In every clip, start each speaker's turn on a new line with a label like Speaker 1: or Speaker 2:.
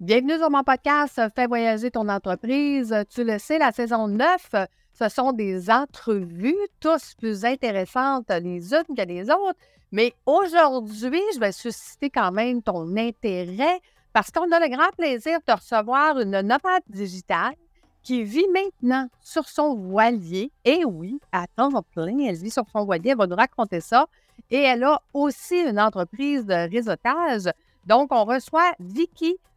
Speaker 1: Bienvenue sur mon podcast Fais voyager ton entreprise. Tu le sais, la saison 9, ce sont des entrevues, tous plus intéressantes les unes que les autres. Mais aujourd'hui, je vais susciter quand même ton intérêt parce qu'on a le grand plaisir de recevoir une nomade digitale qui vit maintenant sur son voilier. Et oui, à temps plein, elle vit sur son voilier, elle va nous raconter ça. Et elle a aussi une entreprise de réseautage. Donc, on reçoit Vicky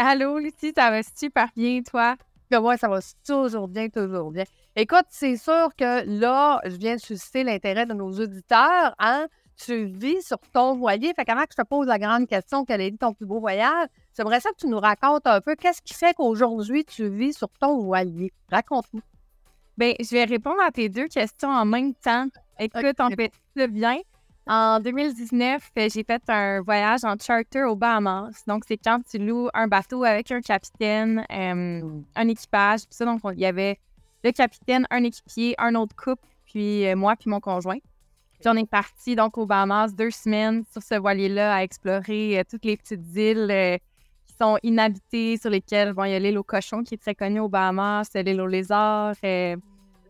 Speaker 2: Allô Lucie, ça va super bien toi?
Speaker 1: moi, ça va toujours bien, toujours bien. Écoute, c'est sûr que là, je viens de susciter l'intérêt de nos auditeurs. Hein? Tu vis sur ton voilier. Fait qu'avant que je te pose la grande question, quel est ton plus beau voyage, j'aimerais ça que tu nous racontes un peu qu'est-ce qui fait qu'aujourd'hui tu vis sur ton voilier. Raconte-nous.
Speaker 2: Bien, je vais répondre à tes deux questions en même temps. Écoute, on fait ça bien? En 2019, euh, j'ai fait un voyage en charter aux Bahamas. Donc, c'est quand tu loues un bateau avec un capitaine, euh, un équipage, tout ça. Donc, il y avait le capitaine, un équipier, un autre couple, puis euh, moi, puis mon conjoint. Puis on est parti donc aux Bahamas deux semaines sur ce voilier-là à explorer toutes les petites îles qui sont inhabitées, sur lesquelles bon, il y a l'île aux cochons qui est très connue aux Bahamas, l'île aux lézards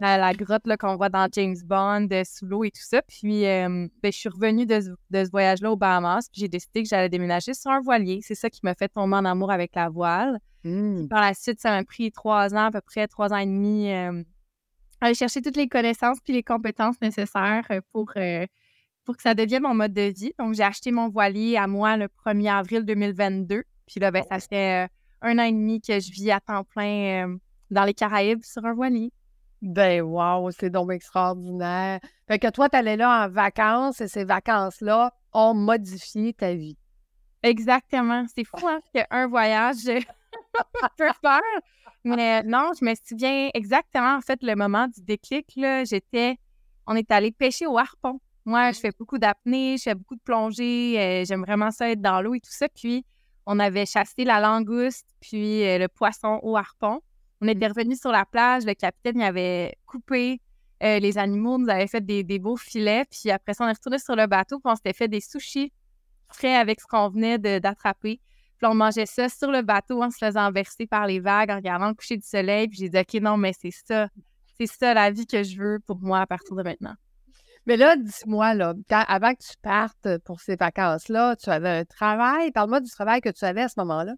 Speaker 2: la, grotte qu'on voit dans James Bond, euh, sous l'eau et tout ça. Puis, euh, ben, je suis revenue de, ce voyage-là aux Bahamas, puis j'ai décidé que j'allais déménager sur un voilier. C'est ça qui m'a fait tomber en amour avec la voile. Mmh. Par la suite, ça m'a pris trois ans, à peu près trois ans et demi, euh, aller chercher toutes les connaissances puis les compétences nécessaires pour, pour que ça devienne mon mode de vie. Donc, j'ai acheté mon voilier à moi le 1er avril 2022. Puis là, ben, ça fait un an et demi que je vis à temps plein dans les Caraïbes sur un voilier.
Speaker 1: Ben, wow, c'est donc extraordinaire. Fait que toi, tu allais là en vacances et ces vacances-là ont modifié ta vie.
Speaker 2: Exactement. C'est fou, hein, qu'un voyage peut faire. Mais non, je me souviens exactement, en fait, le moment du déclic, là, j'étais, on est allé pêcher au harpon. Moi, je fais beaucoup d'apnée, je fais beaucoup de plongée, euh, j'aime vraiment ça être dans l'eau et tout ça. Puis, on avait chassé la langouste, puis euh, le poisson au harpon. On était revenu sur la plage, le capitaine y avait coupé euh, les animaux, nous avait fait des, beaux filets, puis après ça, on est retourné sur le bateau, puis on s'était fait des sushis frais avec ce qu'on venait d'attraper. Puis on mangeait ça sur le bateau en se faisant verser par les vagues, en regardant le coucher du soleil. Puis j'ai dit, OK, non, mais c'est ça. C'est ça la vie que je veux pour moi à partir de maintenant.
Speaker 1: Mais là, dis-moi, là, avant que tu partes pour ces vacances-là, tu avais un travail? Parle-moi du travail que tu avais à ce moment-là.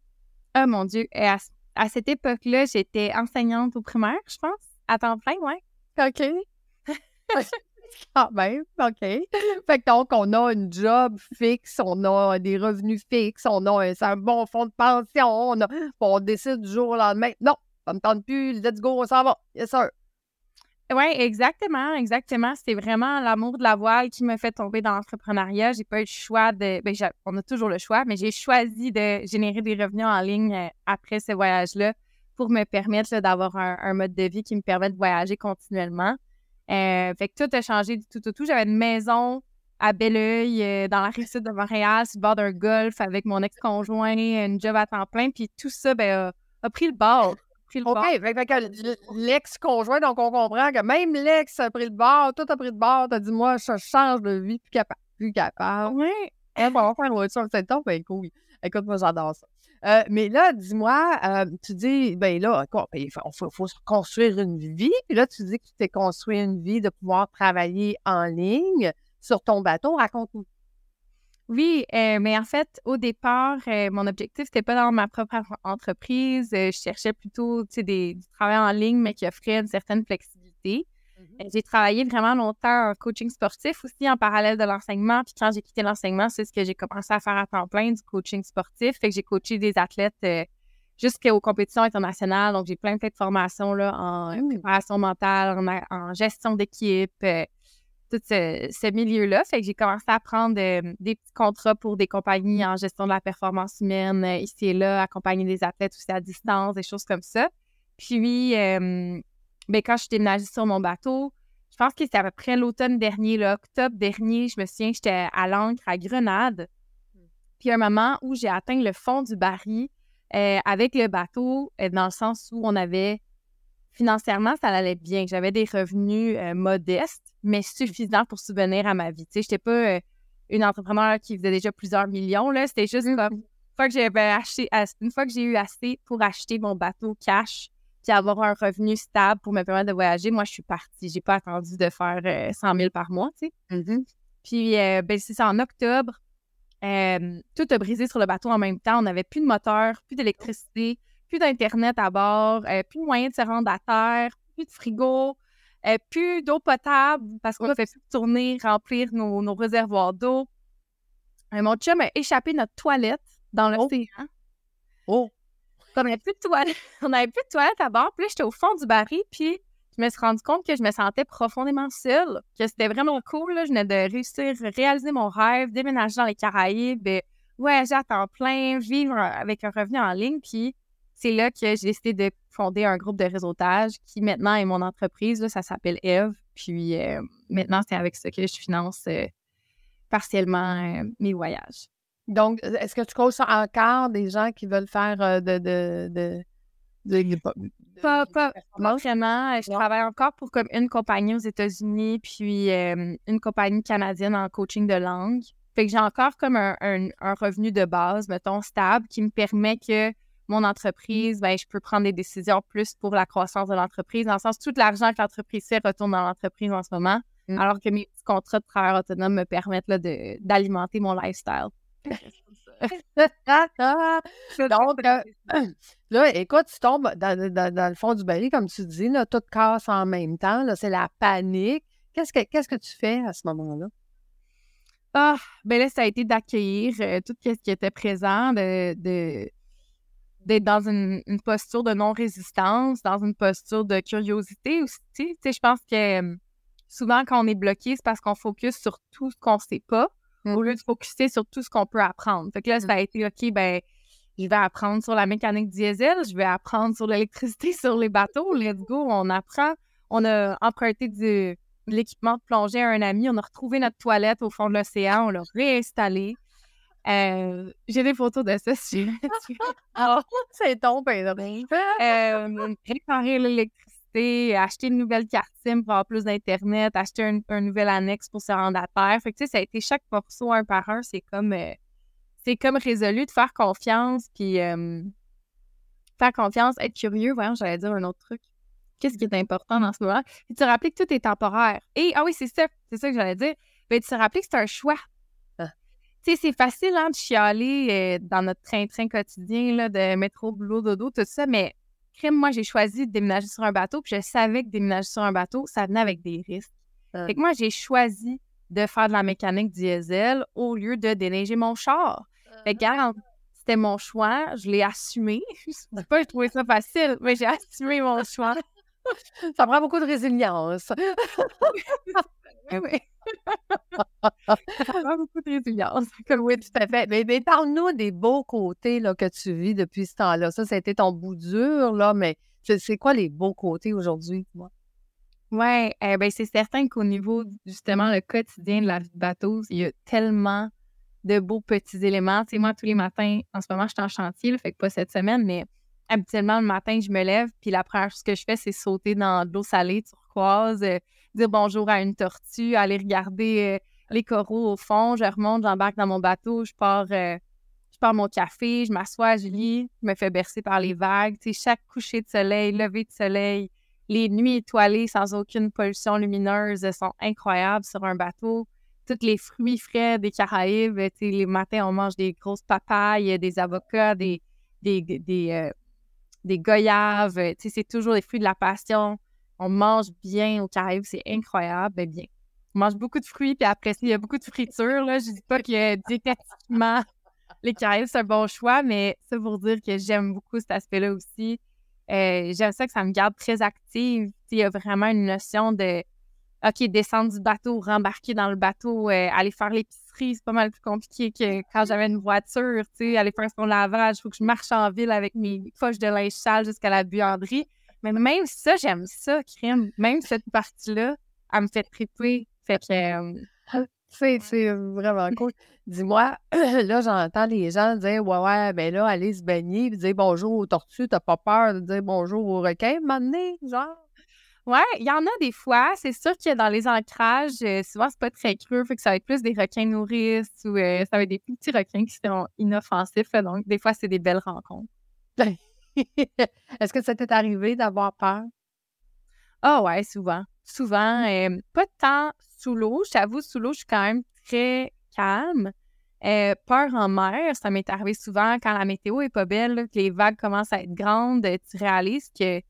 Speaker 2: Oh mon Dieu. Et à, à cette époque-là, j'étais enseignante au primaire, je pense, à temps plein, ouais.
Speaker 1: OK. Quand même, OK. Fait que donc, on a une job fixe, on a des revenus fixes, on a un, bon fonds de pension, on, a, on décide du jour au lendemain. Non, ça me tente plus, let's go, on s'en va. Yes, sir.
Speaker 2: Oui, exactement, exactement. C'est vraiment l'amour de la voile qui m'a fait tomber dans l'entrepreneuriat. J'ai pas eu le choix de. Ben, on a toujours le choix, mais j'ai choisi de générer des revenus en ligne euh, après ce voyage-là pour me permettre d'avoir un, mode de vie qui me permet de voyager continuellement. Euh, fait que tout a changé du tout au tout. J'avais une maison à Belleuil, euh, dans la sud de Montréal, sur le bord d'un golf avec mon ex-conjoint, une job à temps plein. Puis tout ça ben, a pris le bord.
Speaker 1: OK, l'ex-conjoint, donc on comprend que même l'ex a pris le bord, tout a pris le bord, t'as dit, moi, je change de vie, plus capable. Plus capable.
Speaker 2: Oui.
Speaker 1: On va faire une voiture, c'est temps, ben cool. Écoute, moi, j'adore ça. Euh, mais là, dis-moi, euh, tu dis, ben là, ben, il faut, faut, faut, construire une vie. Puis là, tu dis que tu t'es construit une vie de pouvoir travailler en ligne sur ton bateau. Raconte-nous.
Speaker 2: Oui, euh, mais en fait, au départ, euh, mon objectif, c'était pas dans ma propre entreprise. Euh, je cherchais plutôt des, du travail en ligne, mais qui offrait une certaine flexibilité. Mmh j'ai travaillé vraiment longtemps en coaching sportif aussi en parallèle de l'enseignement. Puis quand j'ai quitté l'enseignement, c'est ce que j'ai commencé à faire à temps plein, du coaching sportif. Fait que j'ai coaché des athlètes jusqu'aux compétitions internationales. Donc, j'ai plein, de formations là, en mmh. préparation mentale, en, en gestion d'équipe tout ce, milieu-là. Fait que j'ai commencé à prendre des petits contrats pour des compagnies en gestion de la performance humaine ici et là, accompagner des athlètes aussi à distance, des choses comme ça. Puis, ben, quand je suis déménagée sur mon bateau, je pense que c'était à peu près l'automne dernier, l'octobre dernier, je me souviens, j'étais à l'ancre à Grenade. Puis, un moment où j'ai atteint le fond du baril avec le bateau, dans le sens où on avait financièrement, ça allait bien. J'avais des revenus euh, modestes, mais suffisants pour subvenir à ma vie. Tu sais, j'étais pas euh, une entrepreneur qui faisait déjà plusieurs millions, là. C'était juste comme une fois que j'avais acheté, une fois que j'ai eu assez pour acheter mon bateau cash, puis avoir un revenu stable pour me permettre de voyager, moi, je suis partie. J'ai pas attendu de faire 100 euh, 000 par mois, tu sais.
Speaker 1: Mm-hmm.
Speaker 2: Puis, ben, c'est ça, en octobre, tout a brisé sur le bateau en même temps. On n'avait plus de moteur, plus d'électricité plus d'Internet à bord, euh, plus de moyens de se rendre à terre, plus de frigo, euh, plus d'eau potable parce qu'on a fait plus tourner, remplir nos, réservoirs d'eau. Euh, mon chum a échappé notre toilette dans
Speaker 1: oh.
Speaker 2: l'océan.
Speaker 1: Oh!
Speaker 2: on n'avait plus de toilette, on avait plus de toilette à bord. Puis là, j'étais au fond du baril, puis je me suis rendu compte que je me sentais profondément seule, que c'était vraiment cool. Je venais de réussir, réaliser mon rêve, déménager dans les Caraïbes, voyager à temps plein, vivre avec un revenu en ligne. Puis c'est là que j'ai décidé de fonder un groupe de réseautage qui maintenant est mon entreprise. ça s'appelle Eve. Puis euh, maintenant, c'est avec ça que je finance euh, partiellement euh, mes voyages.
Speaker 1: Donc, est-ce que tu coaches encore des gens qui veulent faire de, de,
Speaker 2: pas, pas, vraiment. Je travaille encore pour comme une compagnie aux États-Unis, puis une compagnie canadienne en coaching de langue. Fait que j'ai encore comme un, un, revenu de base, mettons, stable, qui me permet que mon entreprise, ben, je peux prendre des décisions plus pour la croissance de l'entreprise, dans le sens tout l'argent que l'entreprise fait retourne dans l'entreprise en ce moment, mm. alors que mes petits contrats de travail autonome me permettent d'alimenter mon lifestyle.
Speaker 1: Donc, euh, là, écoute, tu tombes dans, le fond du baril, comme tu dis, là, tout casse en même temps, c'est la panique. Qu'est-ce que, qu'est-ce que tu fais à ce moment-là?
Speaker 2: Ah, ben là, ça a été d'accueillir euh, tout ce qui était présent, de, d'être dans une, posture de non-résistance, dans une posture de curiosité aussi. Tu sais, je pense que souvent, quand on est bloqué, c'est parce qu'on focus sur tout ce qu'on ne sait pas au lieu de focuser sur tout ce qu'on peut apprendre. Fait que là, ça a été OK, ben, je vais apprendre sur la mécanique diesel, je vais apprendre sur l'électricité sur les bateaux. Let's go, on apprend. On a emprunté du, de l'équipement de plongée à un ami, on a retrouvé notre toilette au fond de l'océan, on l'a réinstallé. Euh, j'ai des photos de ça sur
Speaker 1: Alors, c'est ton ben
Speaker 2: euh, Réparer l'électricité, acheter une nouvelle carte SIM pour avoir plus d'Internet, acheter un, nouvel annexe pour se rendre à terre. Fait que, tu sais, ça a été chaque morceau un par un. C'est comme, euh, c'est comme résolu de faire confiance, puis faire confiance, être curieux. Voyons, j'allais dire un autre truc. Qu'est-ce qui est important dans ce moment? Puis te rappeler que tout est temporaire. Et, ah oui, c'est ça, c'est ça que j'allais dire. Ben, te rappeler que c'est un choix tu sais, c'est facile hein, de chialer euh, dans notre train-train quotidien là, de métro, boulot, dodo, tout ça, mais crème, moi, j'ai choisi de déménager sur un bateau, puis je savais que déménager sur un bateau, ça venait avec des risques. Ah. Fait que moi, j'ai choisi de faire de la mécanique diesel au lieu de déneiger mon char. Fait que, ah. c'était mon choix, je l'ai assumé. je sais pas, j'ai trouvé ça facile, mais j'ai assumé mon choix.
Speaker 1: Ça prend beaucoup de résilience.
Speaker 2: oui. beaucoup de résilience.
Speaker 1: Oui, tout à fait. Mais, parle-nous des beaux côtés là, que tu vis depuis ce temps-là. Ça, ça été ton bout dur, là, mais c'est quoi les beaux côtés aujourd'hui, moi?
Speaker 2: Oui, eh ben, c'est certain qu'au niveau, justement, le quotidien de la vie de bateau, il y a tellement de beaux petits éléments. Tu sais, moi, tous les matins, en ce moment, je suis en chantier, fait que pas cette semaine, mais habituellement, le matin, je me lève, puis la première chose que je fais, c'est sauter dans de l'eau salée turquoise, euh, dire bonjour à une tortue, aller regarder euh, les coraux au fond. Je remonte, j'embarque dans mon bateau, je pars, euh, je pars mon café, je m'assois, je lis, je me fais bercer par les vagues. Chaque coucher de soleil, lever de soleil, les nuits étoilées sans aucune pollution lumineuse sont incroyables sur un bateau. Tous les fruits frais des Caraïbes, les matins, on mange des grosses papayes, des avocats, des, des, des, des goyaves. Tu sais, c'est toujours les fruits de la passion on mange bien au Caraïbes, c'est incroyable. Ben bien, on mange beaucoup de fruits, puis après il y a beaucoup de friture. Là. Je dis pas que diététiquement, les Caraïbes, c'est un bon choix, mais ça pour dire que j'aime beaucoup cet aspect-là aussi. Euh, j'aime ça que ça me garde très active. Il y a vraiment une notion de, OK, descendre du bateau, rembarquer dans le bateau, euh, aller faire l'épicerie, c'est pas mal plus compliqué que quand j'avais une voiture, aller faire son lavage, il faut que je marche en ville avec mes poches de linge sale jusqu'à la buanderie. Mais même ça, j'aime ça, crème. Même cette partie-là, elle me fait triper. Fait que...
Speaker 1: Euh, c'est vraiment cool. Dis-moi, là, j'entends les gens dire Ouais, ouais, ben là, aller se baigner, puis dire bonjour aux tortues, t'as pas peur de dire bonjour aux requins, m'amener, genre?
Speaker 2: Ouais, il y en a des fois. C'est sûr que dans les ancrages, euh, souvent, c'est pas très creux, fait que ça va être plus des requins nourrices ou euh, ça va être des petits requins qui sont inoffensifs. donc, des fois, c'est des belles rencontres.
Speaker 1: Est-ce que ça t'est arrivé d'avoir peur?
Speaker 2: Ah ouais, souvent. Souvent. Mmh. Euh, pas tant sous l'eau. Je t'avoue, sous l'eau, je suis quand même très calme. peur en mer, ça m'est arrivé souvent quand la météo est pas belle, que les vagues commencent à être grandes, tu réalises que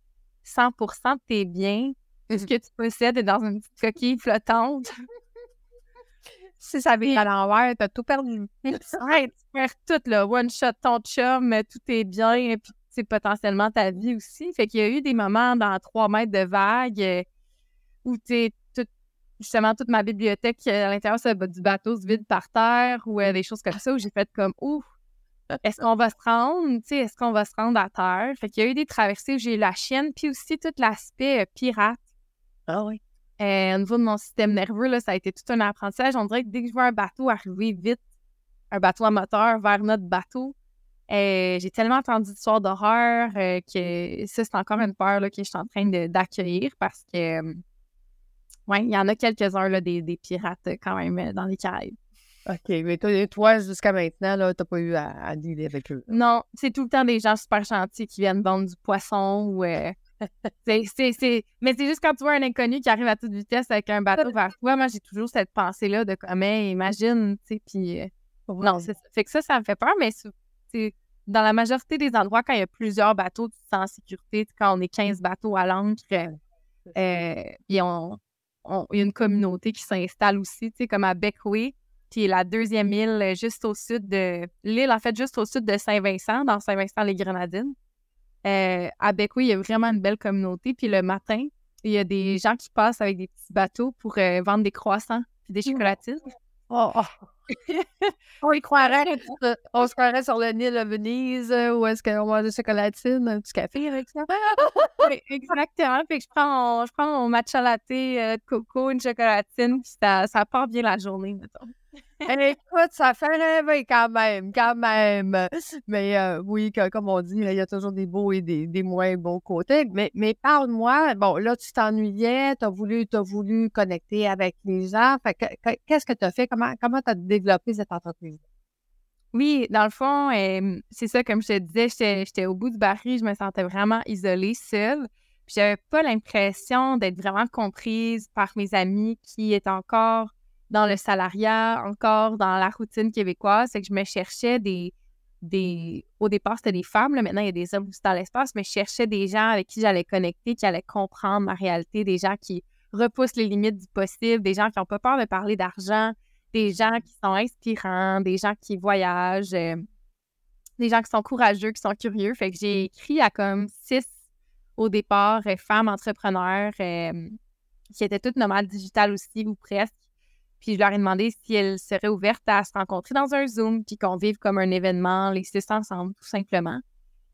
Speaker 2: 100% de tes biens, ce mmh que tu possèdes est dans une petite coquille flottante.
Speaker 1: si ça vient à l'envers, t'as tout perdu.
Speaker 2: ouais, tu perds tout, là. One shot, ton chum, tout est bien, puis c'est potentiellement ta vie aussi. Fait qu'il y a eu des moments dans trois mètres de vague euh, où t'es justement toute ma bibliothèque euh, à l'intérieur du bateau se vide par terre ou euh, des choses comme ça où j'ai fait comme ouf est-ce qu'on va se rendre, tu est-ce qu'on va se rendre à terre? Fait qu'il y a eu des traversées où j'ai eu la chienne, puis aussi tout l'aspect euh, pirate.
Speaker 1: Ah oui.
Speaker 2: Euh, au niveau de mon système nerveux, là, ça a été tout un apprentissage. On dirait que dès que je vois un bateau arriver vite, un bateau à moteur vers notre bateau, euh, j'ai tellement entendu d'histoires d'horreur que ça, c'est encore une peur là, que je suis en train d'accueillir parce que, ouais, il y en a quelques-uns des, des pirates quand même dans les Caraïbes.
Speaker 1: OK, mais toi, jusqu'à maintenant, tu n'as pas eu à, à dealer avec eux.
Speaker 2: Non, c'est tout le temps des gens super gentils qui viennent vendre du poisson ou. Euh, Mais c'est juste quand tu vois un inconnu qui arrive à toute vitesse avec un bateau vers toi, moi, j'ai toujours cette pensée-là de comme, imagine, tu sais, puis. Euh, non, c'est ça. Fait que ça, ça me fait peur, mais dans la majorité des endroits, quand il y a plusieurs bateaux, tu te sens en sécurité. Quand on est 15 bateaux à l'ancre, euh, puis on, il y a une communauté qui s'installe aussi, tu sais, comme à Beckway qui est la deuxième île euh, juste au sud de l'île, en fait, juste au sud de Saint-Vincent, dans Saint-Vincent-les-Grenadines. Euh, à Beckway, il y a vraiment une belle communauté. Puis le matin, il y a des gens qui passent avec des petits bateaux pour euh, vendre des croissants et des chocolatines.
Speaker 1: Oh, oh. On y croirait. On se croirait sur le Nil à Venise où est-ce qu'on mange des chocolatines, un petit café avec ça.
Speaker 2: exactement. Puis je prends, je prends mon matcha latte de coco, une chocolatine, puis ça, ça part bien la journée, mettons.
Speaker 1: Écoute, ça fait rêver quand même, quand même. Mais euh, oui, comme on dit, il y a toujours des beaux et des, moins beaux côtés. Mais, mais parle-moi, bon, là, tu t'ennuyais, tu as voulu, as voulu connecter avec les gens. qu'est-ce que tu as fait? Comment tu as développé cette entreprise?
Speaker 2: Oui, dans le fond, c'est ça, comme je te disais, j'étais au bout du baril, je me sentais vraiment isolée, seule. Puis j'avais pas l'impression d'être vraiment comprise par mes amis qui étaient encore dans le salariat, encore dans la routine québécoise. C'est que je me cherchais des. des... Au départ, c'était des femmes, là, maintenant il y a des hommes aussi dans l'espace, mais je cherchais des gens avec qui j'allais connecter, qui allaient comprendre ma réalité, des gens qui repoussent les limites du possible, des gens qui n'ont pas peur de parler d'argent, des gens qui sont inspirants, des gens qui voyagent, euh, des gens qui sont courageux, qui sont curieux. Fait que j'ai écrit à comme six au départ euh, femmes entrepreneurs euh, qui étaient toutes nomades digitales aussi ou presque, puis je leur ai demandé si elles seraient ouvertes à se rencontrer dans un Zoom, puis qu'on vive comme un événement, les six ensemble, tout simplement.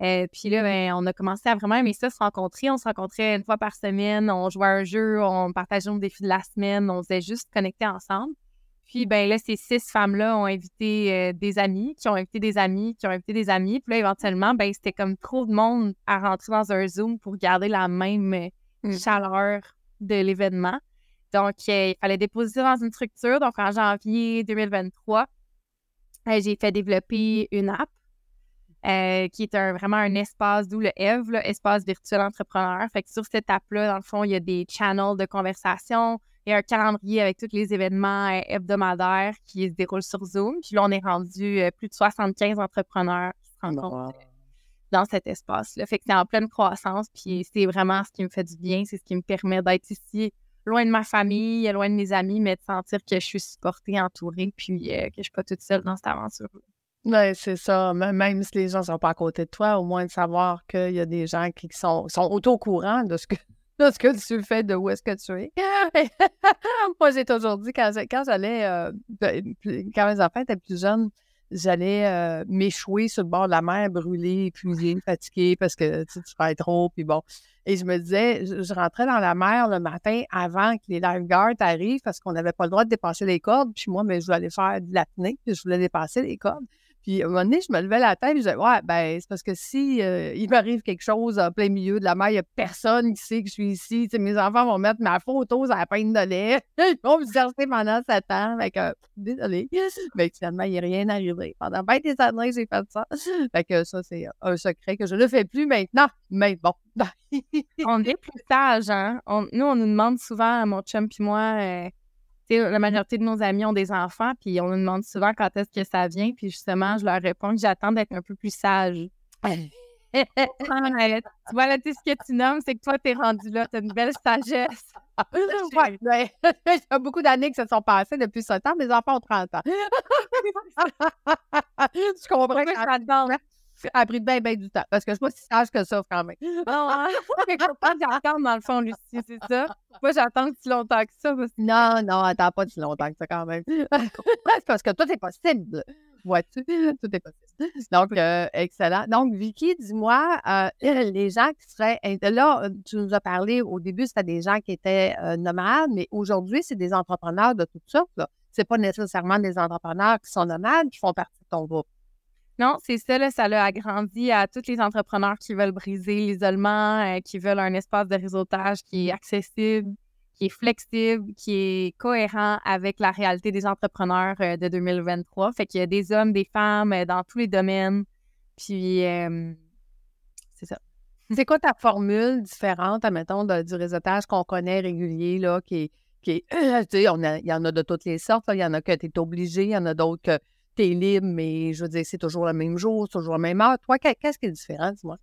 Speaker 2: Euh, puis là, mm-hmm. ben, on a commencé à vraiment aimer ça, se rencontrer. On se rencontrait une fois par semaine, on jouait à un jeu, on partageait nos défis de la semaine, on faisait juste connecter ensemble. Puis ben là, ces six femmes-là ont invité euh, des amis, qui ont invité des amis, qui ont invité des amis. Puis là, éventuellement, ben c'était comme trop de monde à rentrer dans un Zoom pour garder la même euh, mm. chaleur de l'événement. Donc, euh, il fallait déposer dans une structure. Donc, en janvier 2023, euh, j'ai fait développer une app euh, qui est vraiment un espace, d'où le EV, espace virtuel entrepreneur. Fait que sur cette app-là, dans le fond, il y a des channels de conversation et un calendrier avec tous les événements hebdomadaires qui se déroulent sur Zoom. Puis là, on est rendu plus de 75 entrepreneurs qui se rencontrent dans cet espace-là. Fait que c'est en pleine croissance. Puis c'est vraiment ce qui me fait du bien. C'est ce qui me permet d'être ici loin de ma famille, loin de mes amis, mais de sentir que je suis supportée, entourée, puis euh, que je ne suis pas toute seule dans cette aventure.
Speaker 1: Oui, c'est ça. Même si les gens ne sont pas à côté de toi, au moins de savoir qu'il y a des gens qui sont, sont au courant de ce que ce que tu fais, de où est-ce que tu es. Moi, j'ai toujours dit, quand, quand j'allais, euh, ben, quand mes enfants étaient plus jeunes, j'allais euh, m'échouer sur le bord de la mer, brûler, épuisé, fatigué parce que tu, tu fais trop, puis bon. Et je me disais, je, rentrais dans la mer le matin avant que les lifeguards arrivent parce qu'on n'avait pas le droit de dépasser les cordes. Puis moi, mais je voulais aller faire de l'apnée, puis je voulais dépasser les cordes. Puis à un moment donné, je me levais la tête et je disais, ouais, ben, c'est parce que si euh, il m'arrive quelque chose en plein milieu de la mer, il n'y a personne qui sait que je suis ici. mes enfants vont mettre ma photo à la peine de lait. Ils vont me chercher pendant sept ans. Fait que, désolé. Mais finalement, il a rien arrivé. Pendant 20 des années, j'ai fait ça. Fait que ça, c'est un secret que je ne fais plus maintenant. Mais bon.
Speaker 2: on est plus sage, hein? nous, on nous demande souvent, mon chum et moi, euh, la majorité de nos amis ont des enfants, puis on nous demande souvent quand est-ce que ça vient, puis justement, je leur réponds que j'attends d'être un peu plus sage. tu vois, là, tu ce que tu nommes, c'est que toi, t'es rendu là, t'as une belle sagesse.
Speaker 1: ouais, ouais. Il y a beaucoup d'années que se sont passées depuis ce temps. Mes enfants ont 30 ans. tu comprends que a pris bien, bien du temps. Parce que je suis pas si sage que ça, quand même.
Speaker 2: Non, faut pas j'attends, dans le fond, Lucie, c'est ça? Moi, j'attends si longtemps que ça.
Speaker 1: Non, non, attends pas si longtemps que ça, quand même. parce que tout est possible. Vois-tu? Tout est possible. Donc, euh, excellent. Donc, Vicky, dis-moi, euh, les gens qui seraient. Là, tu nous as parlé au début, c'était des gens qui étaient euh, nomades, mais aujourd'hui, c'est des entrepreneurs de toutes sortes. Ce n'est pas nécessairement des entrepreneurs qui sont nomades qui font partie de ton groupe.
Speaker 2: Non, c'est ça, là, ça l'a agrandi à tous les entrepreneurs qui veulent briser l'isolement, euh, qui veulent un espace de réseautage qui est accessible, qui est flexible, qui est cohérent avec la réalité des entrepreneurs euh, de 2023. Fait qu'il y a des hommes, des femmes euh, dans tous les domaines. Puis, c'est ça.
Speaker 1: C'est quoi ta formule différente, admettons, du réseautage qu'on connaît régulier, là, qui est, qui est tu sais, il y en a de toutes les sortes. Il y en a que tu es obligé, il y en a d'autres que t'es libre, mais je veux dire, c'est toujours le même jour, toujours la même heure. Toi, qu'est-ce qui est différent, dis-moi?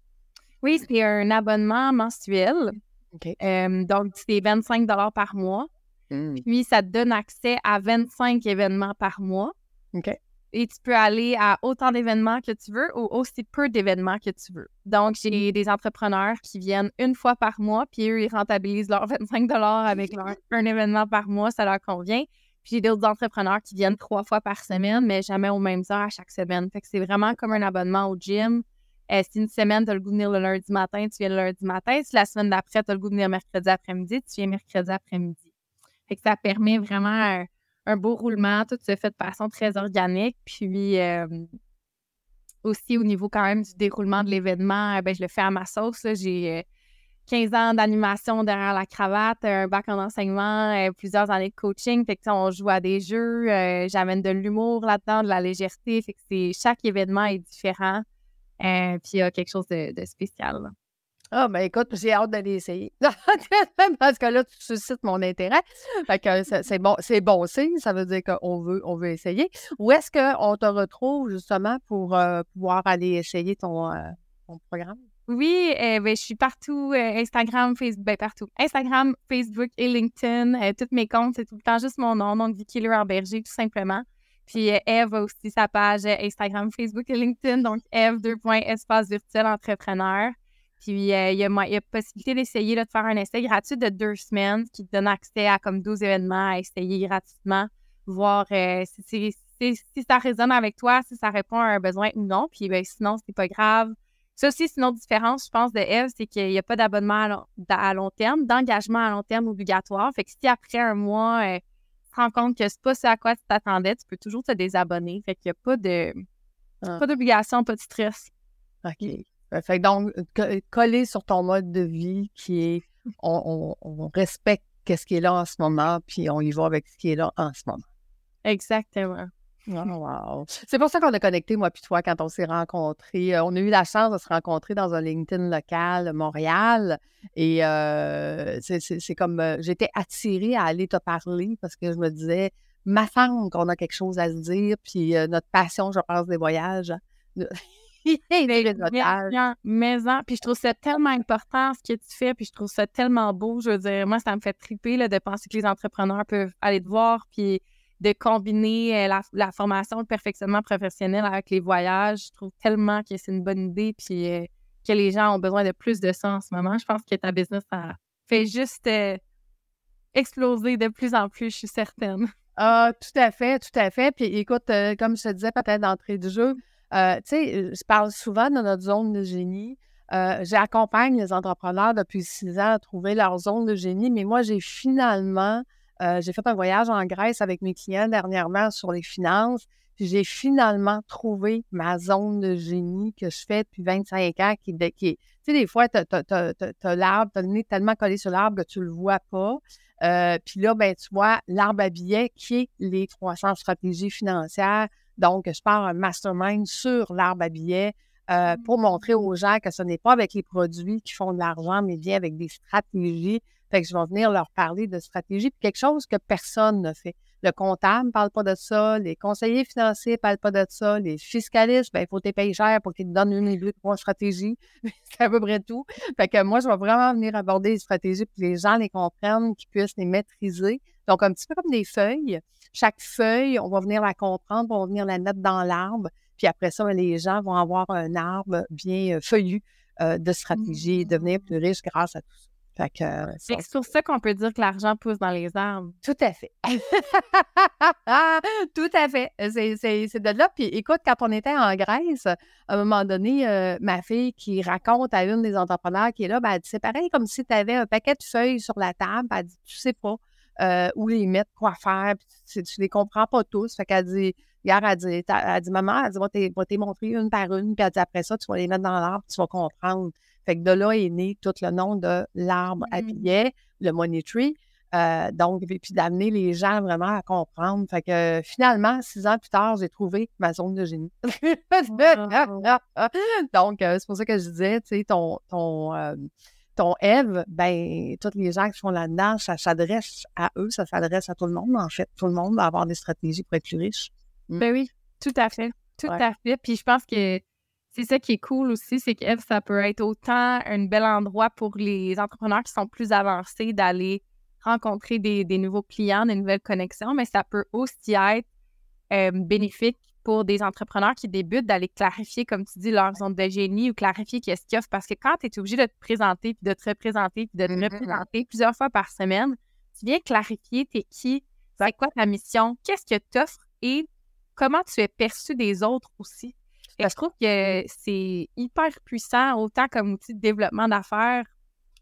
Speaker 2: Oui, c'est un abonnement mensuel. donc, c'est 25 par mois. Mmh. Puis, ça te donne accès à 25 événements par mois. Et tu peux aller à autant d'événements que tu veux ou aussi peu d'événements que tu veux. Donc, j'ai mmh. des entrepreneurs qui viennent une fois par mois, puis eux, ils rentabilisent leurs 25 avec leur, un événement par mois, ça leur convient. Puis j'ai d'autres entrepreneurs qui viennent trois fois par semaine, mais jamais aux mêmes heures à chaque semaine. Fait que c'est vraiment comme un abonnement au gym. Euh, si une semaine, tu as le goût de venir le lundi matin, tu viens le lundi matin. Si la semaine d'après, tu as le goût de venir mercredi après-midi, tu viens mercredi après-midi. Fait que ça permet vraiment un, beau roulement. Tout se fait de façon très organique. Puis euh, aussi au niveau quand même du déroulement de l'événement, ben, je le fais à ma sauce. J'ai euh, 15 ans d'animation derrière la cravate, un bac en enseignement, euh, plusieurs années de coaching. Fait que, on joue à des jeux, euh, j'amène de l'humour là-dedans, de la légèreté. Fait que c'est, chaque événement est différent. Euh, puis il y a quelque chose de, spécial.
Speaker 1: Ah, ben écoute, j'ai hâte d'aller essayer. Parce que là, tu suscites mon intérêt. Fait que c'est bon, c'est bon signe. Ça veut dire qu'on veut, on veut essayer. Où est-ce qu'on te retrouve justement pour pouvoir aller essayer ton, ton programme?
Speaker 2: Oui, euh, ben, je suis partout, euh, Instagram, Facebook, ben, partout. Instagram, Facebook et LinkedIn. Euh, tous mes comptes, c'est tout le temps juste mon nom, donc Vicky Berger, tout simplement. Puis Eve a aussi sa page Instagram, Facebook et LinkedIn, donc Eve 2. espace virtuel entrepreneur. Puis il y, a, y a possibilité d'essayer de faire un essai gratuit de deux semaines qui te donne accès à comme 12 événements à essayer gratuitement, voir si, si, ça résonne avec toi, si ça répond à un besoin ou non. Puis ben, sinon, c'est pas grave ça aussi, c'est une autre différence, je pense, de Eve, c'est qu'il n'y a pas d'abonnement à, long, terme, d'engagement à long terme obligatoire. Fait que si après un mois, euh, tu te rends compte que c'est pas ce à quoi tu t'attendais, tu peux toujours te désabonner. Fait qu'il n'y a pas de ah. pas d'obligation, pas de stress.
Speaker 1: OK. Fait donc, coller sur ton mode de vie qui est on, on respecte ce qui est là en ce moment, puis on y va avec ce qui est là en ce moment.
Speaker 2: Exactement.
Speaker 1: Oh, C'est pour ça qu'on a connecté, moi puis toi, quand on s'est rencontrés. Euh, on a eu la chance de se rencontrer dans un LinkedIn local, Montréal. Et euh, c'est comme, euh, j'étais attirée à aller te parler parce que je me disais, ma femme, qu'on a quelque chose à se dire, puis notre passion, je pense, des voyages.
Speaker 2: Hein, mais, puis je trouve ça tellement important ce que tu fais, puis je trouve ça tellement beau. Je veux dire, moi, ça me fait triper là, de penser que les entrepreneurs peuvent aller te voir, puis de combiner euh, la, formation, le perfectionnement professionnel avec les voyages. Je trouve tellement que c'est une bonne idée puis euh, que les gens ont besoin de plus de ça en ce moment. Je pense que ta business, fait juste euh, exploser de plus en plus, je suis certaine.
Speaker 1: Ah, tout à fait, tout à fait. Puis écoute, comme je te disais peut-être d'entrée du jeu, tu sais, je parle souvent de notre zone de génie. J'accompagne les entrepreneurs depuis six ans à trouver leur zone de génie, mais moi, j'ai finalement, j'ai fait un voyage en Grèce avec mes clients dernièrement sur les finances j'ai finalement trouvé ma zone de génie que je fais depuis 25 ans, qui, qui tu sais, des fois, tu as, l'arbre, tu as le nez tellement collé sur l'arbre que tu ne le vois pas. Euh, puis là, ben, tu vois l'arbre à billets qui est les 300 stratégies financières. Donc, je pars un mastermind sur l'arbre à billets euh, pour montrer aux gens que ce n'est pas avec les produits qui font de l'argent, mais bien avec des stratégies. Fait que je vais venir leur parler de stratégie, puis quelque chose que personne ne fait. Le comptable ne parle pas de ça, les conseillers financiers ne parlent pas de ça, les fiscalistes, ben, il faut te payer cher pour qu'ils te donnent une ou trois stratégies. C'est à peu près tout. Fait que moi, je vais vraiment venir aborder les stratégies pour que les gens les comprennent, qu'ils puissent les maîtriser. Donc, un petit peu comme des feuilles. Chaque feuille, on va venir la comprendre, on va venir la mettre dans l'arbre. Puis après ça, ben, les gens vont avoir un arbre bien euh, feuillu euh, de stratégie et devenir plus riches grâce à tout ça.
Speaker 2: C'est sur ça qu'on peut dire que l'argent pousse dans les arbres.
Speaker 1: Tout à fait. Tout à fait. C'est de là. Puis écoute, quand on était en Grèce, à un moment donné, euh, ma fille qui raconte à une des entrepreneurs qui est là, ben, elle dit c'est pareil comme si tu avais un paquet de feuilles sur la table. Elle dit tu sais pas euh, où les mettre, quoi faire, puis tu, tu, les comprends pas tous. Fait qu'elle dit Hier, elle dit, elle dit Maman, elle dit, va t'y montrer une par une, puis elle dit après ça, tu vas les mettre dans l'arbre, tu vas comprendre. Fait que de là est né tout le nom de l'arbre à mmh. billets, le money tree. Euh, donc, puis d'amener les gens vraiment à comprendre. Fait que finalement, six ans plus tard, j'ai trouvé ma zone de génie. donc, euh, c'est pour ça que je disais, tu sais, ton, ton, euh, ton Eve, ben, tous les gens qui sont là-dedans, ça s'adresse à eux, ça s'adresse à tout le monde, en fait. Tout le monde va avoir des stratégies pour être plus riche.
Speaker 2: Mmh. Ben oui, tout à fait. Tout à fait. Puis je pense que c'est ça qui est cool aussi, c'est que ça peut être autant un bel endroit pour les entrepreneurs qui sont plus avancés d'aller rencontrer des, nouveaux clients, des nouvelles connexions, mais ça peut aussi être euh, bénéfique pour des entrepreneurs qui débutent d'aller clarifier, comme tu dis, leur zone de génie ou clarifier qu'est-ce qu'ils offrent. Parce que quand tu es obligé de te présenter, puis de te représenter, puis de te mm-hmm. représenter plusieurs fois par semaine, tu viens clarifier t'es qui, c'est quoi ta mission, qu'est-ce que tu offres et comment tu es perçu des autres aussi. Et je trouve que c'est hyper puissant, autant comme outil de développement d'affaires,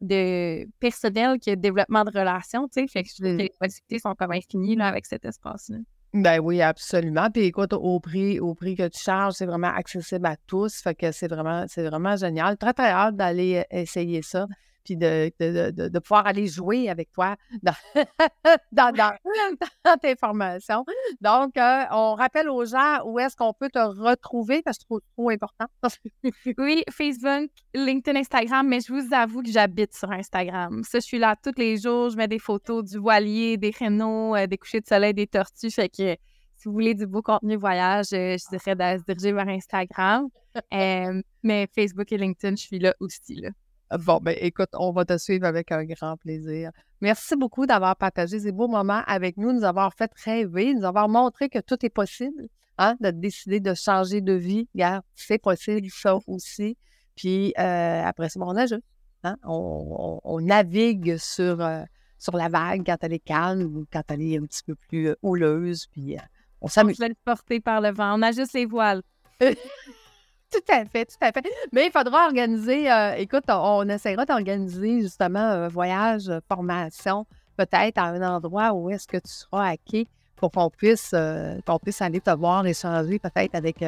Speaker 2: de personnel que de développement de relations, tu sais. Fait que je trouve que les possibilités sont comme infinies là, avec cet espace-là.
Speaker 1: Ben oui, absolument. Puis écoute, au prix, au prix que tu charges, c'est vraiment accessible à tous. Fait que c'est vraiment, c'est vraiment génial. Très, très hâte d'aller essayer ça puis de, de, de, pouvoir aller jouer avec toi dans, dans, dans, tes formations. Donc, euh, on rappelle aux gens où est-ce qu'on peut te retrouver parce que c'est trop, important.
Speaker 2: oui, Facebook, LinkedIn, Instagram, mais je vous avoue que j'habite sur Instagram. Ça, je suis là tous les jours, je mets des photos du voilier, des rénaux, euh, des couchers de soleil, des tortues. Fait que si vous voulez du beau contenu voyage, euh, je dirais de se diriger vers Instagram. mais Facebook et LinkedIn, je suis là aussi. Là.
Speaker 1: Bon, ben écoute, on va te suivre avec un grand plaisir. Merci beaucoup d'avoir partagé ces beaux moments avec nous, nous avoir fait rêver, nous avoir montré que tout est possible, hein, de décider de changer de vie. Regarde, c'est possible, ça aussi. Puis euh, après ça, on ajoute. Hein, on, navigue sur, euh, sur la vague quand elle est calme ou quand elle est un petit peu plus euh, houleuse. Puis on s'amuse.
Speaker 2: On se laisse porter par le vent. On a juste les voiles.
Speaker 1: Tout à fait, tout à fait. Mais il faudra organiser, euh, écoute, on, essaiera d'organiser justement un voyage, euh, formation, peut-être à un endroit où est-ce que tu seras à pour qu'on puisse, euh, qu'on puisse aller te voir, échanger peut-être avec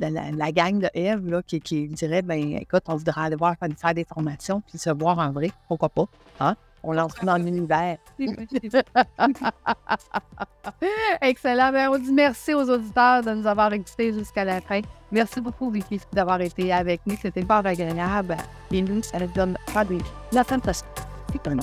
Speaker 1: la, gang de Eve là, qui, qui dirait, ben écoute, on voudrait aller voir, faire des formations, puis se voir en vrai, pourquoi pas, hein? On lance dans l'univers. Excellent. Ben, on dit merci aux auditeurs de nous avoir écoutés jusqu'à la fin. Merci beaucoup, Vicky, d'avoir été avec nous. C'était pas agréable. Et nous, ça nous donne pas de la fantastique. C'est un.